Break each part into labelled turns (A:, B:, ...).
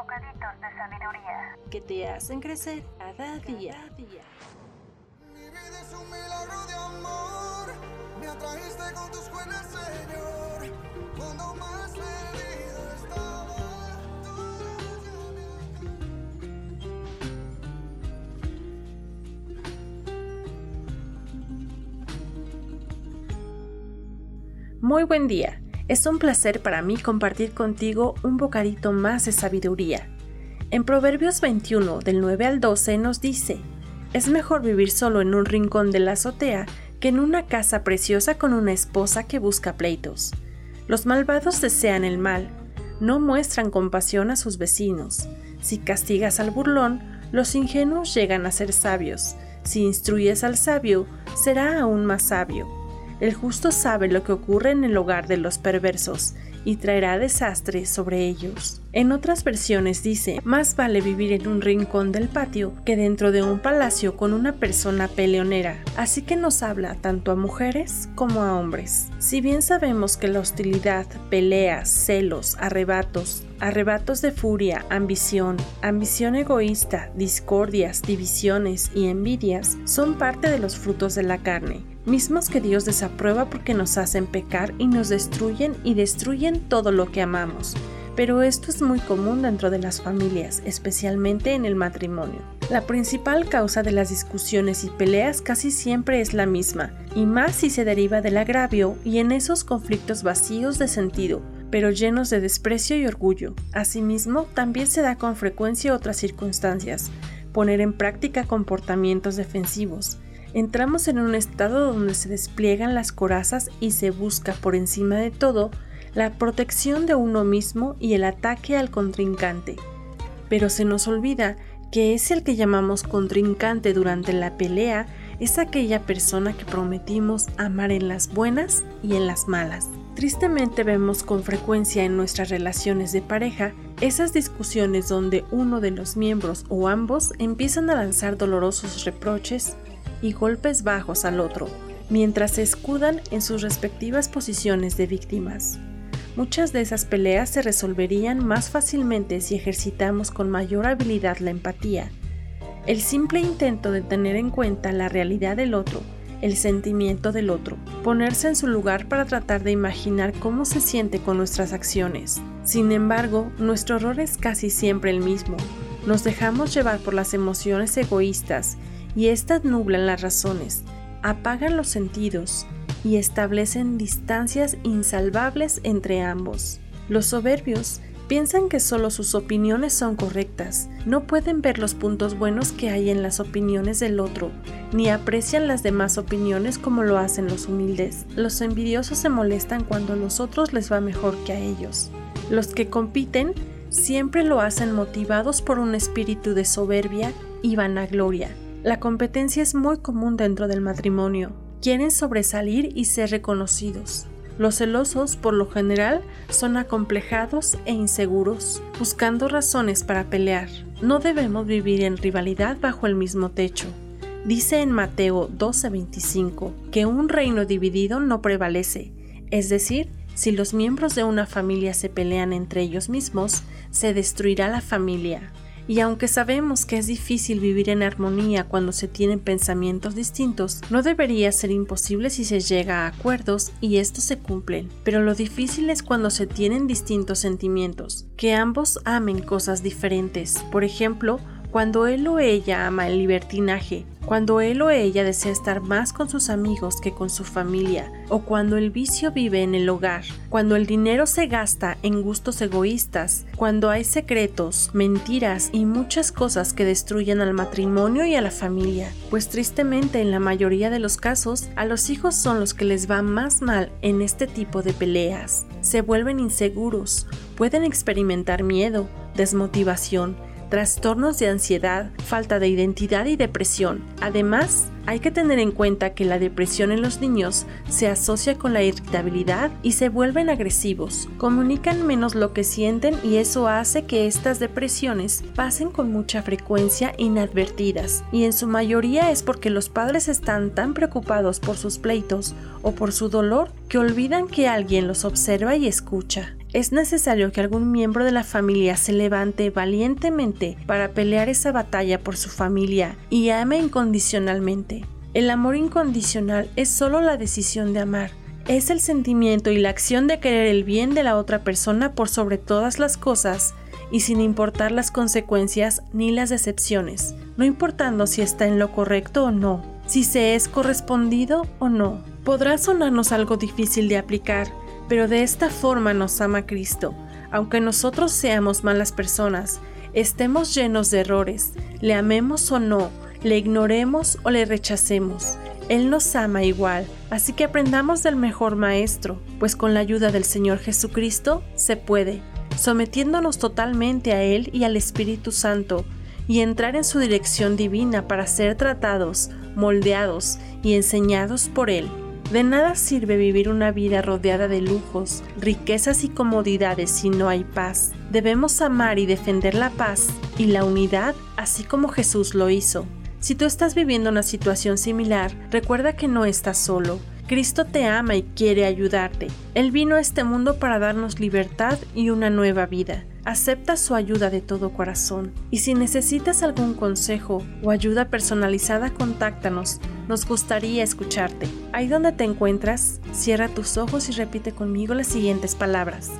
A: Bocaditos de sabiduría.
B: que te hacen crecer cada día.
C: Mi vida es un milagro de amor. Me atrajiste con tus buenas, Señor. Cuando más perdido estaba, tú
B: Muy buen día. Es un placer para mí compartir contigo un bocadito más de sabiduría. En Proverbios 21 del 9 al 12 nos dice, es mejor vivir solo en un rincón de la azotea que en una casa preciosa con una esposa que busca pleitos. Los malvados desean el mal, no muestran compasión a sus vecinos. Si castigas al burlón, los ingenuos llegan a ser sabios. Si instruyes al sabio, será aún más sabio. El justo sabe lo que ocurre en el hogar de los perversos y traerá desastre sobre ellos. En otras versiones dice, más vale vivir en un rincón del patio que dentro de un palacio con una persona peleonera. Así que nos habla tanto a mujeres como a hombres. Si bien sabemos que la hostilidad, peleas, celos, arrebatos, arrebatos de furia, ambición, ambición egoísta, discordias, divisiones y envidias son parte de los frutos de la carne, mismos que Dios desaprueba porque nos hacen pecar y nos destruyen y destruyen todo lo que amamos. Pero esto es muy común dentro de las familias, especialmente en el matrimonio. La principal causa de las discusiones y peleas casi siempre es la misma, y más si se deriva del agravio y en esos conflictos vacíos de sentido, pero llenos de desprecio y orgullo. Asimismo, también se da con frecuencia otras circunstancias, poner en práctica comportamientos defensivos. Entramos en un estado donde se despliegan las corazas y se busca por encima de todo la protección de uno mismo y el ataque al contrincante. Pero se nos olvida que es el que llamamos contrincante durante la pelea es aquella persona que prometimos amar en las buenas y en las malas. Tristemente vemos con frecuencia en nuestras relaciones de pareja esas discusiones donde uno de los miembros o ambos empiezan a lanzar dolorosos reproches y golpes bajos al otro, mientras se escudan en sus respectivas posiciones de víctimas. Muchas de esas peleas se resolverían más fácilmente si ejercitamos con mayor habilidad la empatía. El simple intento de tener en cuenta la realidad del otro, el sentimiento del otro, ponerse en su lugar para tratar de imaginar cómo se siente con nuestras acciones. Sin embargo, nuestro error es casi siempre el mismo. Nos dejamos llevar por las emociones egoístas y éstas nublan las razones, apagan los sentidos y establecen distancias insalvables entre ambos. Los soberbios piensan que solo sus opiniones son correctas, no pueden ver los puntos buenos que hay en las opiniones del otro, ni aprecian las demás opiniones como lo hacen los humildes. Los envidiosos se molestan cuando a los otros les va mejor que a ellos. Los que compiten siempre lo hacen motivados por un espíritu de soberbia y vanagloria. La competencia es muy común dentro del matrimonio. Quieren sobresalir y ser reconocidos. Los celosos, por lo general, son acomplejados e inseguros, buscando razones para pelear. No debemos vivir en rivalidad bajo el mismo techo. Dice en Mateo 12:25 que un reino dividido no prevalece, es decir, si los miembros de una familia se pelean entre ellos mismos, se destruirá la familia. Y aunque sabemos que es difícil vivir en armonía cuando se tienen pensamientos distintos, no debería ser imposible si se llega a acuerdos y estos se cumplen. Pero lo difícil es cuando se tienen distintos sentimientos, que ambos amen cosas diferentes. Por ejemplo, cuando él o ella ama el libertinaje, cuando él o ella desea estar más con sus amigos que con su familia, o cuando el vicio vive en el hogar, cuando el dinero se gasta en gustos egoístas, cuando hay secretos, mentiras y muchas cosas que destruyen al matrimonio y a la familia, pues tristemente en la mayoría de los casos a los hijos son los que les va más mal en este tipo de peleas. Se vuelven inseguros, pueden experimentar miedo, desmotivación, trastornos de ansiedad, falta de identidad y depresión. Además, hay que tener en cuenta que la depresión en los niños se asocia con la irritabilidad y se vuelven agresivos, comunican menos lo que sienten y eso hace que estas depresiones pasen con mucha frecuencia inadvertidas. Y en su mayoría es porque los padres están tan preocupados por sus pleitos o por su dolor que olvidan que alguien los observa y escucha es necesario que algún miembro de la familia se levante valientemente para pelear esa batalla por su familia y ame incondicionalmente. El amor incondicional es solo la decisión de amar, es el sentimiento y la acción de querer el bien de la otra persona por sobre todas las cosas y sin importar las consecuencias ni las decepciones, no importando si está en lo correcto o no, si se es correspondido o no. Podrá sonarnos algo difícil de aplicar, pero de esta forma nos ama Cristo, aunque nosotros seamos malas personas, estemos llenos de errores, le amemos o no, le ignoremos o le rechacemos. Él nos ama igual, así que aprendamos del mejor maestro, pues con la ayuda del Señor Jesucristo se puede, sometiéndonos totalmente a Él y al Espíritu Santo, y entrar en su dirección divina para ser tratados, moldeados y enseñados por Él. De nada sirve vivir una vida rodeada de lujos, riquezas y comodidades si no hay paz. Debemos amar y defender la paz y la unidad así como Jesús lo hizo. Si tú estás viviendo una situación similar, recuerda que no estás solo. Cristo te ama y quiere ayudarte. Él vino a este mundo para darnos libertad y una nueva vida. Acepta su ayuda de todo corazón. Y si necesitas algún consejo o ayuda personalizada, contáctanos. Nos gustaría escucharte. Ahí donde te encuentras, cierra tus ojos y repite conmigo las siguientes palabras.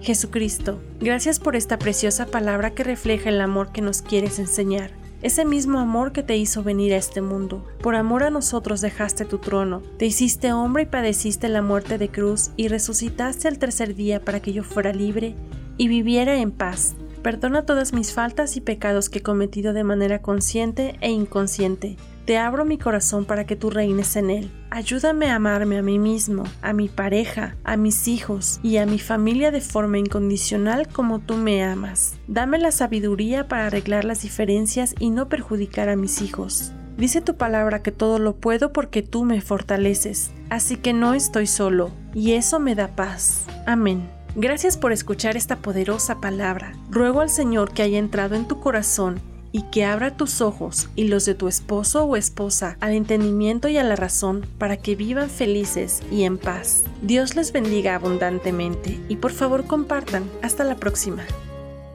B: Jesucristo, gracias por esta preciosa palabra que refleja el amor que nos quieres enseñar. Ese mismo amor que te hizo venir a este mundo. Por amor a nosotros dejaste tu trono, te hiciste hombre y padeciste la muerte de cruz y resucitaste al tercer día para que yo fuera libre y viviera en paz. Perdona todas mis faltas y pecados que he cometido de manera consciente e inconsciente. Te abro mi corazón para que tú reines en él. Ayúdame a amarme a mí mismo, a mi pareja, a mis hijos y a mi familia de forma incondicional como tú me amas. Dame la sabiduría para arreglar las diferencias y no perjudicar a mis hijos. Dice tu palabra que todo lo puedo porque tú me fortaleces, así que no estoy solo, y eso me da paz. Amén. Gracias por escuchar esta poderosa palabra. Ruego al Señor que haya entrado en tu corazón y que abra tus ojos y los de tu esposo o esposa al entendimiento y a la razón para que vivan felices y en paz. Dios les bendiga abundantemente y por favor compartan. Hasta la próxima.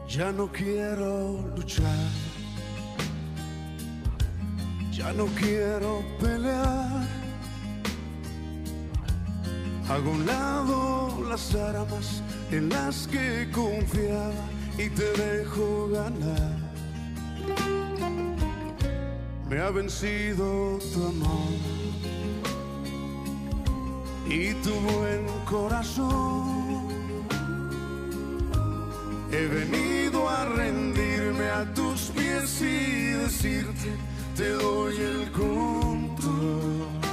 C: Ya no quiero luchar. Ya no quiero pelear. Hago un lado las armas en las que confiaba y te dejo ganar. Me ha vencido tu amor y tu buen corazón. He venido a rendirme a tus pies y decirte, te doy el control.